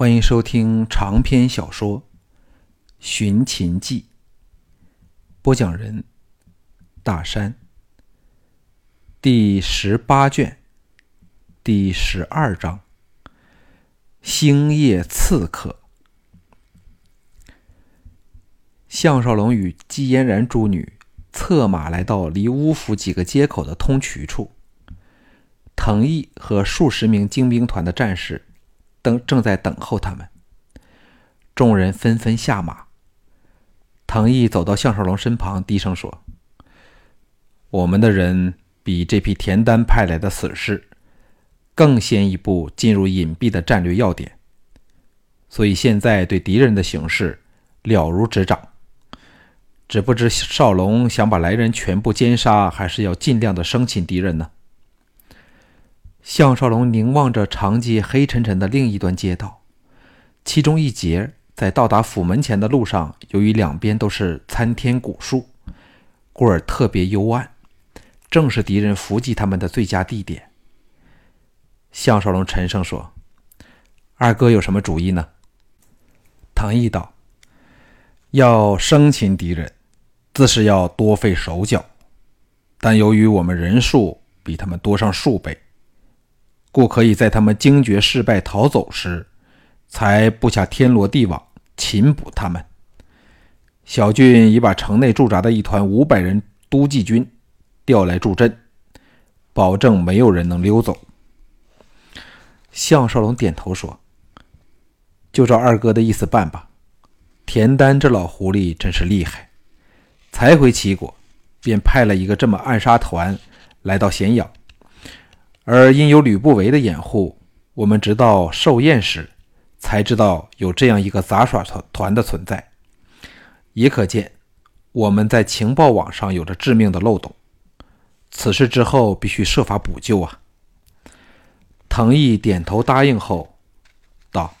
欢迎收听长篇小说《寻秦记》，播讲人：大山。第十八卷，第十二章：星夜刺客。项少龙与姬嫣然诸女策马来到离乌府几个街口的通衢处，藤毅和数十名精兵团的战士。等正在等候他们，众人纷纷下马。藤毅走到项少龙身旁，低声说：“我们的人比这批田丹派来的死士更先一步进入隐蔽的战略要点，所以现在对敌人的形势了如指掌。只不知少龙想把来人全部歼杀，还是要尽量的生擒敌人呢？”项少龙凝望着长街黑沉沉的另一端街道，其中一节在到达府门前的路上，由于两边都是参天古树，故而特别幽暗，正是敌人伏击他们的最佳地点。项少龙沉声说：“二哥有什么主意呢？”唐毅道：“要生擒敌人，自是要多费手脚，但由于我们人数比他们多上数倍。”故可以在他们惊觉失败逃走时，才布下天罗地网擒捕他们。小俊已把城内驻扎的一团五百人都骑军调来助阵，保证没有人能溜走。项少龙点头说：“就照二哥的意思办吧。”田丹这老狐狸真是厉害，才回齐国，便派了一个这么暗杀团来到咸阳。而因有吕不韦的掩护，我们直到寿宴时才知道有这样一个杂耍团团的存在，也可见我们在情报网上有着致命的漏洞。此事之后必须设法补救啊！藤毅点头答应后道：“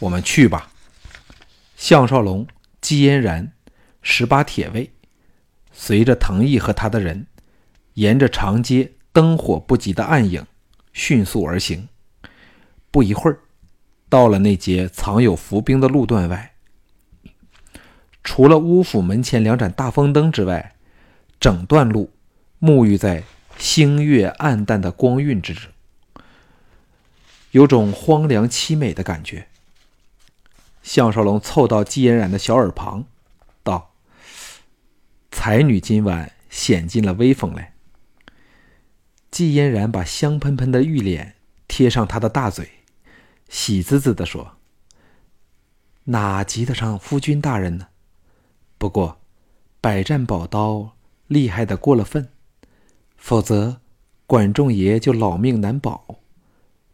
我们去吧。”项少龙、姬嫣然、十八铁卫随着藤毅和他的人，沿着长街。灯火不及的暗影，迅速而行。不一会儿，到了那节藏有伏兵的路段外。除了乌府门前两盏大风灯之外，整段路沐浴在星月暗淡的光晕之中，有种荒凉凄美的感觉。项少龙凑到季嫣然的小耳旁，道：“才女今晚显尽了威风来。”季嫣然把香喷喷的玉脸贴上他的大嘴，喜滋滋地说：“哪及得上夫君大人呢？不过，百战宝刀厉害的过了分，否则管仲爷就老命难保。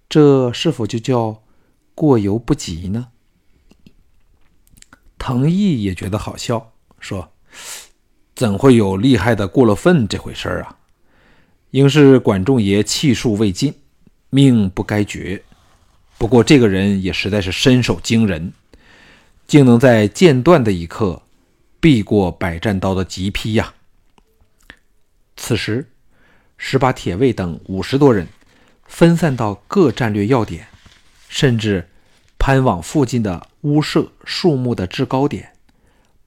这是否就叫过犹不及呢？”藤毅也觉得好笑，说：“怎会有厉害的过了分这回事儿啊？”应是管仲爷气数未尽，命不该绝。不过这个人也实在是身手惊人，竟能在剑断的一刻避过百战刀的急劈呀！此时，十八铁卫等五十多人分散到各战略要点，甚至攀往附近的屋舍、树木的制高点，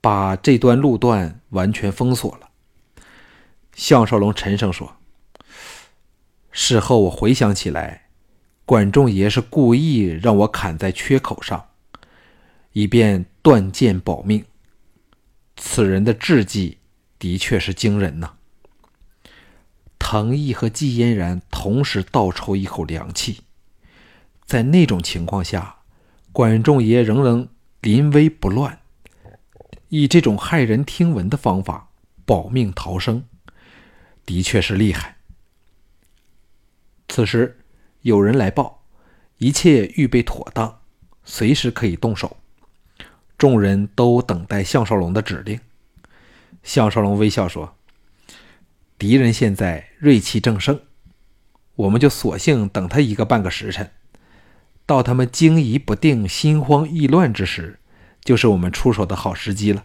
把这段路段完全封锁了。项少龙沉声说。事后我回想起来，管仲爷是故意让我砍在缺口上，以便断剑保命。此人的智计的确是惊人呐。藤毅和季嫣然同时倒抽一口凉气，在那种情况下，管仲爷仍能临危不乱，以这种骇人听闻的方法保命逃生，的确是厉害。此时，有人来报，一切预备妥当，随时可以动手。众人都等待项少龙的指令。项少龙微笑说：“敌人现在锐气正盛，我们就索性等他一个半个时辰。到他们惊疑不定、心慌意乱之时，就是我们出手的好时机了。”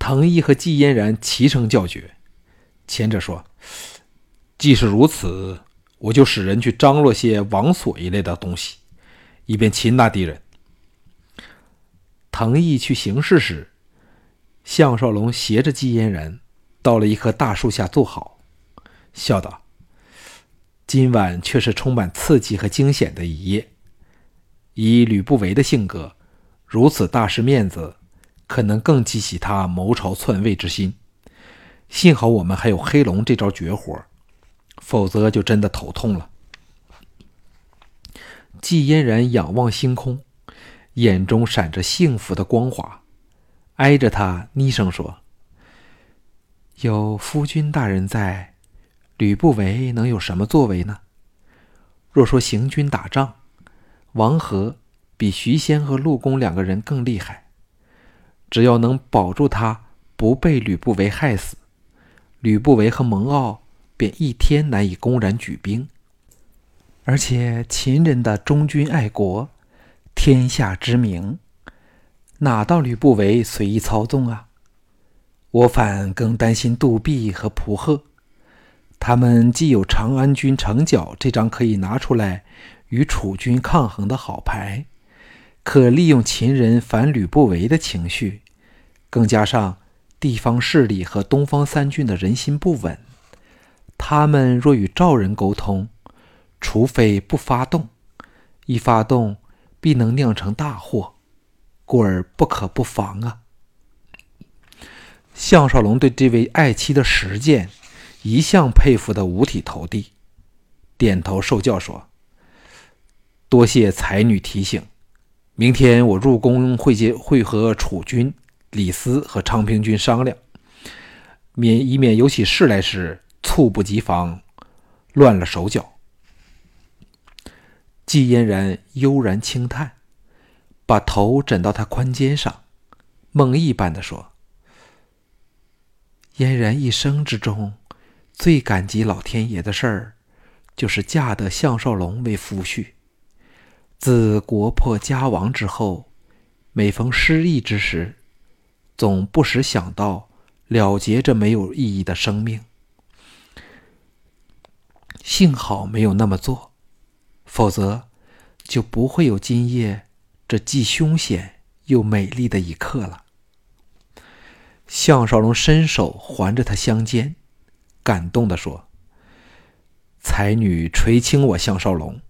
藤一和季嫣然齐声叫绝，前者说。既是如此，我就使人去张罗些网锁一类的东西，以便擒拿敌人。藤毅去行事时，项少龙携着纪嫣然到了一棵大树下坐好，笑道：“今晚却是充满刺激和惊险的一夜。以吕不韦的性格，如此大失面子，可能更激起他谋朝篡位之心。幸好我们还有黑龙这招绝活，否则就真的头痛了。”季嫣然仰望星空。眼中闪着幸福的光华，挨着他昵声说：“有夫君大人在，吕不韦能有什么作为呢？若说行军打仗，王和比徐仙和陆公两个人更厉害。只要能保住他不被吕不韦害死，吕不韦和蒙骜便一天难以公然举兵。而且秦人的忠君爱国。”天下之名，哪到吕不韦随意操纵啊？我反更担心杜弼和蒲贺，他们既有长安军城角这张可以拿出来与楚军抗衡的好牌，可利用秦人反吕不韦的情绪，更加上地方势力和东方三郡的人心不稳，他们若与赵人沟通，除非不发动，一发动。必能酿成大祸，故而不可不防啊！项少龙对这位爱妻的实践一向佩服得五体投地，点头受教说：“多谢才女提醒，明天我入宫会接会和楚军李斯和昌平君商量，免以免有起事来时猝不及防，乱了手脚。”季嫣然悠然轻叹，把头枕到他宽肩上，梦呓般的说：“嫣然一生之中，最感激老天爷的事儿，就是嫁得项少龙为夫婿。自国破家亡之后，每逢失意之时，总不时想到了结这没有意义的生命。幸好没有那么做。”否则，就不会有今夜这既凶险又美丽的一刻了。项少龙伸手环着她香肩，感动地说：“才女垂青我项少龙，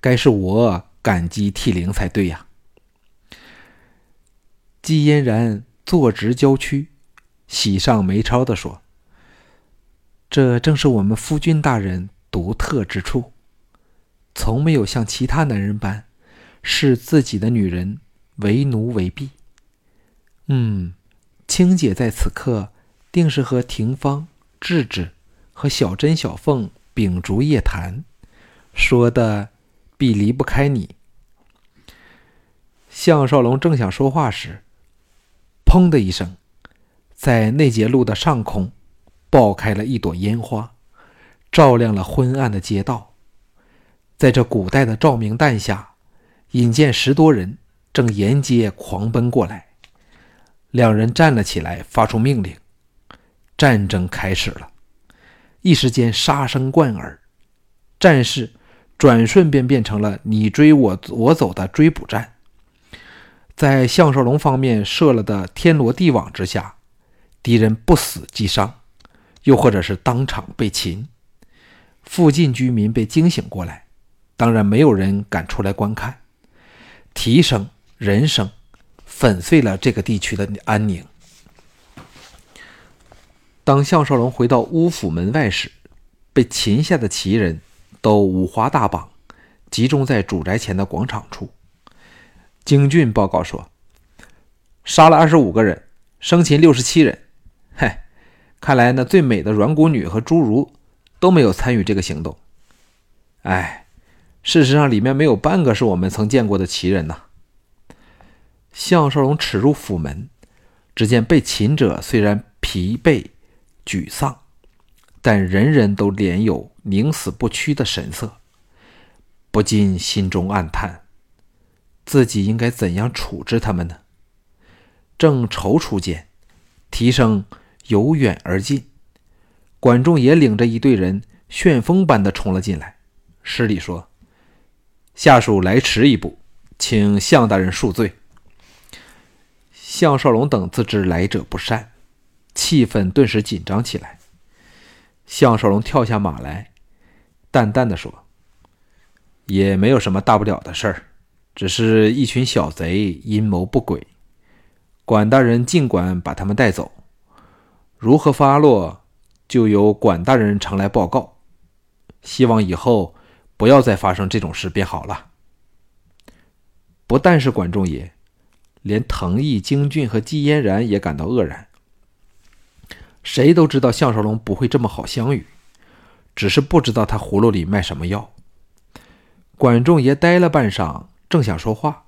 该是我感激涕零才对呀。”季嫣然坐直娇躯，喜上眉梢地说：“这正是我们夫君大人独特之处。”从没有像其他男人般视自己的女人为奴为婢。嗯，青姐在此刻定是和廷芳、智智和小珍、小凤秉烛夜谈，说的必离不开你。项少龙正想说话时，砰的一声，在内节路的上空爆开了一朵烟花，照亮了昏暗的街道。在这古代的照明弹下，引见十多人正沿街狂奔过来。两人站了起来，发出命令：“战争开始了！”一时间杀声贯耳，战事转瞬便变成了你追我我走的追捕战。在项少龙方面设了的天罗地网之下，敌人不死即伤，又或者是当场被擒。附近居民被惊醒过来。当然，没有人敢出来观看，啼声、人声，粉碎了这个地区的安宁。当项少龙回到乌府门外时，被擒下的旗人都五花大绑，集中在主宅前的广场处。京俊报告说，杀了二十五个人，生擒六十七人。嗨，看来那最美的软骨女和侏儒都没有参与这个行动。哎。事实上，里面没有半个是我们曾见过的奇人呐。项少龙耻入府门，只见被擒者虽然疲惫、沮丧，但人人都脸有宁死不屈的神色，不禁心中暗叹：自己应该怎样处置他们呢？正踌躇间，蹄声由远而近，管仲也领着一队人旋风般的冲了进来，施礼说。下属来迟一步，请向大人恕罪。”项少龙等自知来者不善，气氛顿时紧张起来。项少龙跳下马来，淡淡的说：“也没有什么大不了的事儿，只是一群小贼阴谋不轨，管大人尽管把他们带走，如何发落，就由管大人常来报告。希望以后不要再发生这种事便好了。”不但是管仲爷，连藤毅、京俊和季嫣然也感到愕然。谁都知道项少龙不会这么好相与，只是不知道他葫芦里卖什么药。管仲爷呆了半晌，正想说话，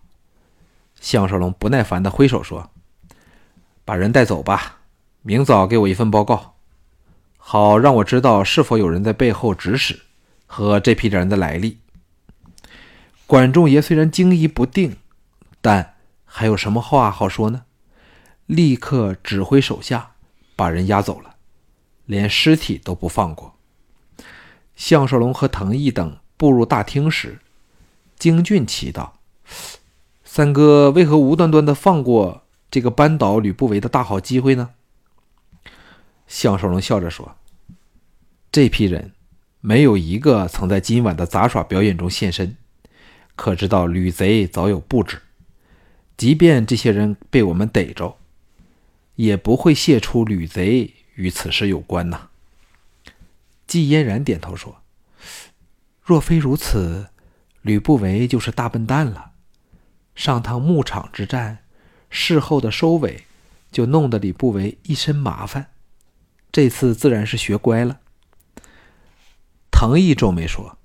项少龙不耐烦的挥手说：“把人带走吧，明早给我一份报告，好让我知道是否有人在背后指使和这批人的来历。”管仲爷虽然惊疑不定，但还有什么话好说呢？立刻指挥手下把人押走了，连尸体都不放过。项少龙和藤毅等步入大厅时，京俊奇道：“三哥为何无端端的放过这个扳倒吕不韦的大好机会呢？”项少龙笑着说：“这批人没有一个曾在今晚的杂耍表演中现身。”可知道吕贼早有布置，即便这些人被我们逮着，也不会泄出吕贼与此事有关呐。季嫣然点头说：“若非如此，吕不韦就是大笨蛋了。上趟牧场之战，事后的收尾，就弄得吕不韦一身麻烦。这次自然是学乖了。”藤毅皱眉说。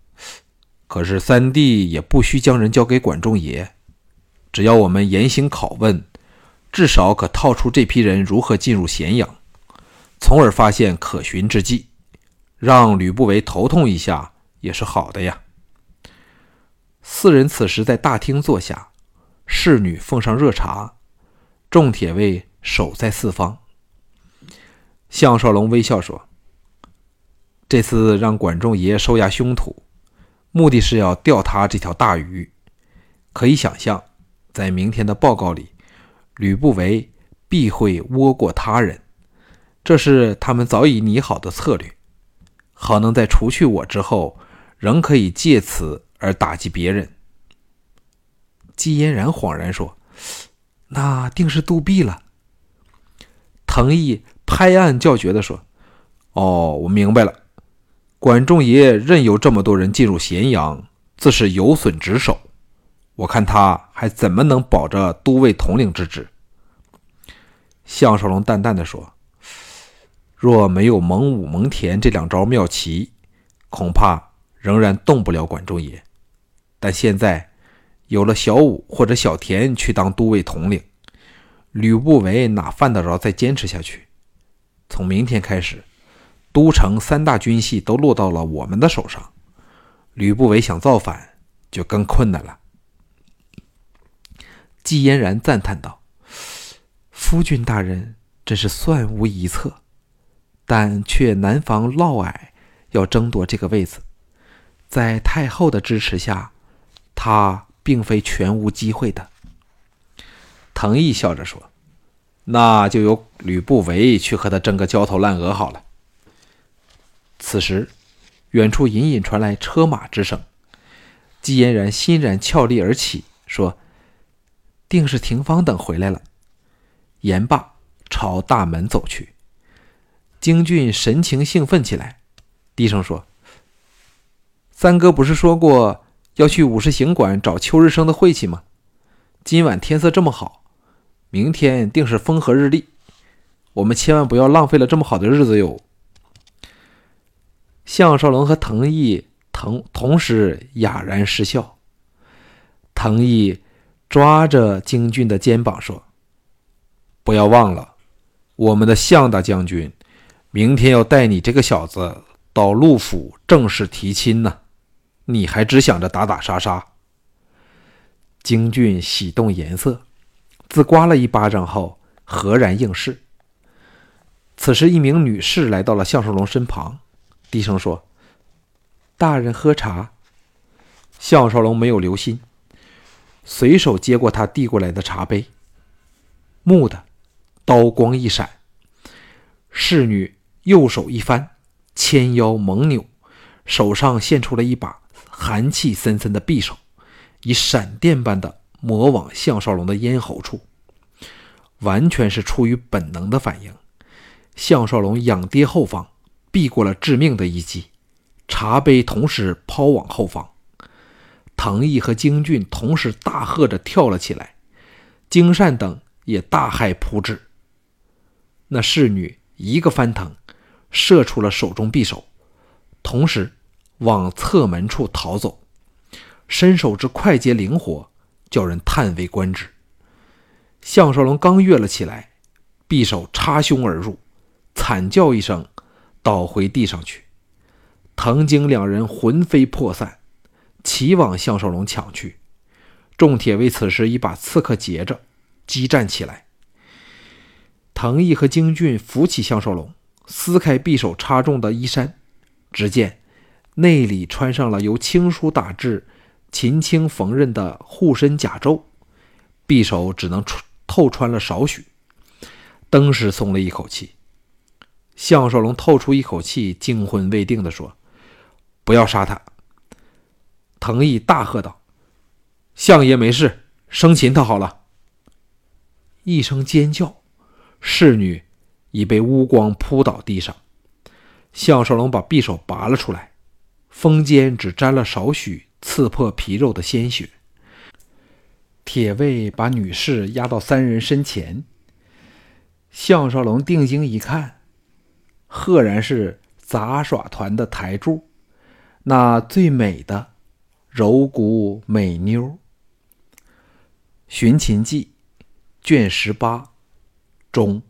可是三弟也不需将人交给管仲爷，只要我们严刑拷问，至少可套出这批人如何进入咸阳，从而发现可寻之计，让吕不韦头痛一下也是好的呀。四人此时在大厅坐下，侍女奉上热茶，众铁卫守在四方。项少龙微笑说：“这次让管仲爷收押凶徒。”目的是要钓他这条大鱼，可以想象，在明天的报告里，吕不韦必会窝过他人，这是他们早已拟好的策略，好能在除去我之后，仍可以借此而打击别人。季嫣然恍然说：“那定是杜弼了。”藤毅拍案叫绝地说：“哦，我明白了。”管仲爷任由这么多人进入咸阳，自是有损职守。我看他还怎么能保着都尉统领之职？项少龙淡淡的说：“若没有蒙武、蒙恬这两招妙棋，恐怕仍然动不了管仲爷。但现在有了小武或者小田去当都尉统领，吕不韦哪犯得着再坚持下去？从明天开始。”都城三大军系都落到了我们的手上，吕不韦想造反就更困难了。季嫣然赞叹道：“夫君大人真是算无一策，但却难防嫪毐要争夺这个位子，在太后的支持下，他并非全无机会的。”藤毅笑着说：“那就由吕不韦去和他争个焦头烂额好了。”此时，远处隐隐传来车马之声。季嫣然欣然翘立而起，说：“定是廷芳等回来了。”言罢，朝大门走去。京俊神情兴奋起来，低声说：“三哥不是说过要去武士行馆找秋日升的晦气吗？今晚天色这么好，明天定是风和日丽，我们千万不要浪费了这么好的日子哟。”项少龙和藤毅同同时哑然失笑。藤毅抓着京俊的肩膀说：“不要忘了，我们的项大将军明天要带你这个小子到陆府正式提亲呢，你还只想着打打杀杀。”京俊喜动颜色，自刮了一巴掌后，何然应是。此时，一名女士来到了项少龙身旁。低声说：“大人喝茶。”项少龙没有留心，随手接过他递过来的茶杯，木的，刀光一闪，侍女右手一翻，纤腰猛扭，手上现出了一把寒气森森的匕首，以闪电般的抹往项少龙的咽喉处，完全是出于本能的反应。项少龙仰跌后方，避过了致命的一击，茶杯同时抛往后方。藤毅和京俊同时大喝着跳了起来，金善等也大骇扑至。那侍女一个翻腾，射出了手中匕首，同时往侧门处逃走，身手之快捷灵活，叫人叹为观止。项少龙刚跃了起来，匕首插胸而入。惨叫一声，倒回地上去。藤井两人魂飞魄散，齐往项少龙抢去。众铁卫此时已把刺客截着，激战起来。藤毅和京俊扶起项少龙，撕开匕首插中的衣衫，只见内里穿上了由青书打制、秦青缝纫的护身甲胄，匕首只能穿透穿了少许。登时松了一口气。项少龙透出一口气，惊魂未定地说：“不要杀他！”藤毅大喝道：“相爷没事，生擒他好了。”一声尖叫，侍女已被乌光扑倒地上。项少龙把匕首拔了出来，锋尖只沾了少许刺破皮肉的鲜血。铁卫把女士押到三人身前。项少龙定睛一看。赫然是杂耍团的台柱，那最美的柔骨美妞。《寻秦记》卷十八中。